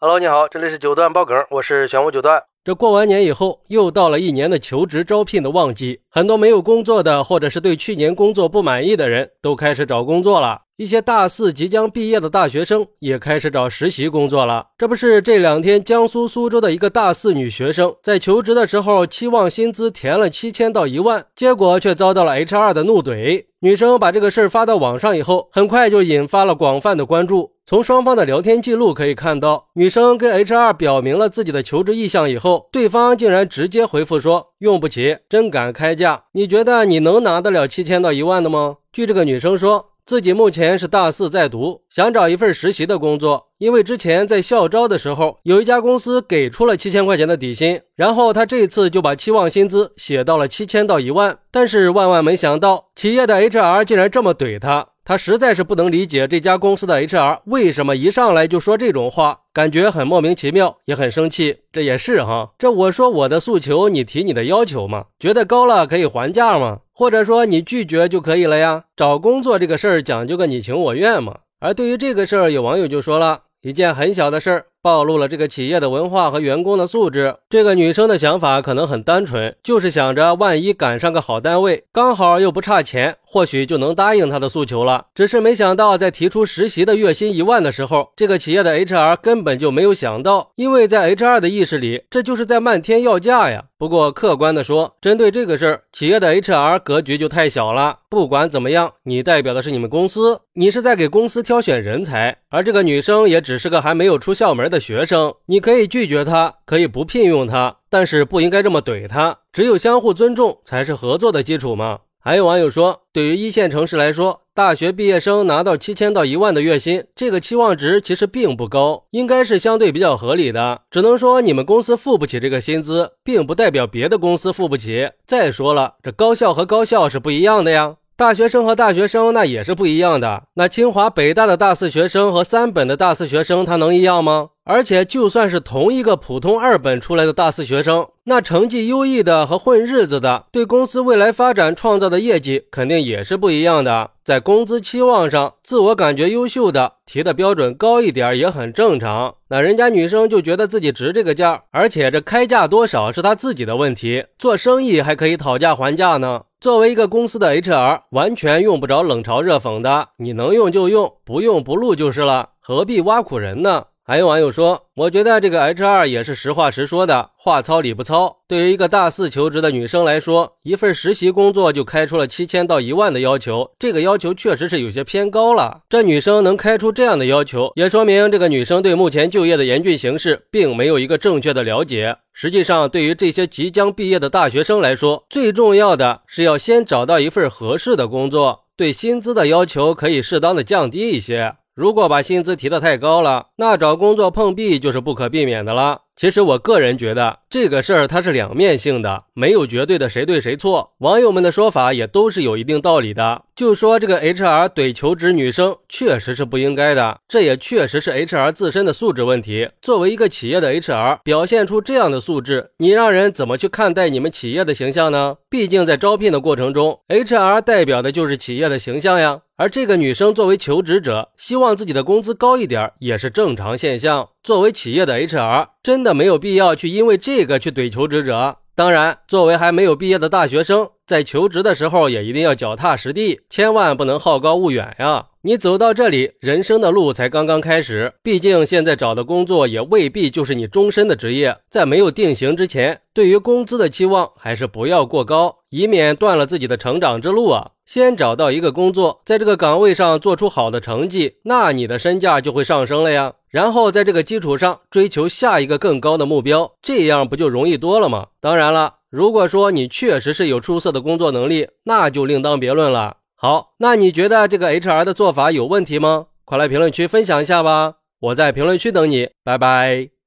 Hello，你好，这里是九段爆梗，我是玄武九段。这过完年以后，又到了一年的求职招聘的旺季，很多没有工作的，或者是对去年工作不满意的人，都开始找工作了。一些大四即将毕业的大学生也开始找实习工作了。这不是这两天江苏苏州的一个大四女学生在求职的时候，期望薪资填了七千到一万，结果却遭到了 HR 的怒怼。女生把这个事儿发到网上以后，很快就引发了广泛的关注。从双方的聊天记录可以看到，女生跟 HR 表明了自己的求职意向以后，对方竟然直接回复说：“用不起，真敢开价？你觉得你能拿得了七千到一万的吗？”据这个女生说。自己目前是大四在读，想找一份实习的工作。因为之前在校招的时候，有一家公司给出了七千块钱的底薪，然后她这次就把期望薪资写到了七千到一万。但是万万没想到，企业的 HR 竟然这么怼她。他实在是不能理解这家公司的 HR 为什么一上来就说这种话，感觉很莫名其妙，也很生气。这也是哈，这我说我的诉求，你提你的要求嘛？觉得高了可以还价吗？或者说你拒绝就可以了呀？找工作这个事儿讲究个你情我愿嘛。而对于这个事儿，有网友就说了一件很小的事儿。暴露了这个企业的文化和员工的素质。这个女生的想法可能很单纯，就是想着万一赶上个好单位，刚好又不差钱，或许就能答应她的诉求了。只是没想到，在提出实习的月薪一万的时候，这个企业的 HR 根本就没有想到，因为在 HR 的意识里，这就是在漫天要价呀。不过客观的说，针对这个事儿，企业的 HR 格局就太小了。不管怎么样，你代表的是你们公司，你是在给公司挑选人才，而这个女生也只是个还没有出校门的学生，你可以拒绝他，可以不聘用他，但是不应该这么怼他。只有相互尊重才是合作的基础嘛。还有网友说，对于一线城市来说，大学毕业生拿到七千到一万的月薪，这个期望值其实并不高，应该是相对比较合理的。只能说你们公司付不起这个薪资，并不代表别的公司付不起。再说了，这高校和高校是不一样的呀。大学生和大学生那也是不一样的。那清华北大的大四学生和三本的大四学生，他能一样吗？而且就算是同一个普通二本出来的大四学生，那成绩优异的和混日子的，对公司未来发展创造的业绩肯定也是不一样的。在工资期望上，自我感觉优秀的提的标准高一点也很正常。那人家女生就觉得自己值这个价，而且这开价多少是她自己的问题。做生意还可以讨价还价呢。作为一个公司的 HR，完全用不着冷嘲热讽的，你能用就用，不用不录就是了，何必挖苦人呢？还有网友说，我觉得这个 HR 也是实话实说的，话糙理不糙。对于一个大四求职的女生来说，一份实习工作就开出了七千到一万的要求，这个要求确实是有些偏高了。这女生能开出这样的要求，也说明这个女生对目前就业的严峻形势并没有一个正确的了解。实际上，对于这些即将毕业的大学生来说，最重要的是要先找到一份合适的工作，对薪资的要求可以适当的降低一些。如果把薪资提得太高了，那找工作碰壁就是不可避免的了。其实我个人觉得这个事儿它是两面性的，没有绝对的谁对谁错。网友们的说法也都是有一定道理的。就说这个 HR 怼求职女生，确实是不应该的，这也确实是 HR 自身的素质问题。作为一个企业的 HR，表现出这样的素质，你让人怎么去看待你们企业的形象呢？毕竟在招聘的过程中，HR 代表的就是企业的形象呀。而这个女生作为求职者，希望自己的工资高一点，也是正常现象。作为企业的 HR，真的没有必要去因为这这个去怼求职者。当然，作为还没有毕业的大学生，在求职的时候也一定要脚踏实地，千万不能好高骛远呀。你走到这里，人生的路才刚刚开始。毕竟现在找的工作也未必就是你终身的职业，在没有定型之前，对于工资的期望还是不要过高，以免断了自己的成长之路啊。先找到一个工作，在这个岗位上做出好的成绩，那你的身价就会上升了呀。然后在这个基础上追求下一个更高的目标，这样不就容易多了吗？当然了，如果说你确实是有出色的工作能力，那就另当别论了。好，那你觉得这个 HR 的做法有问题吗？快来评论区分享一下吧，我在评论区等你，拜拜。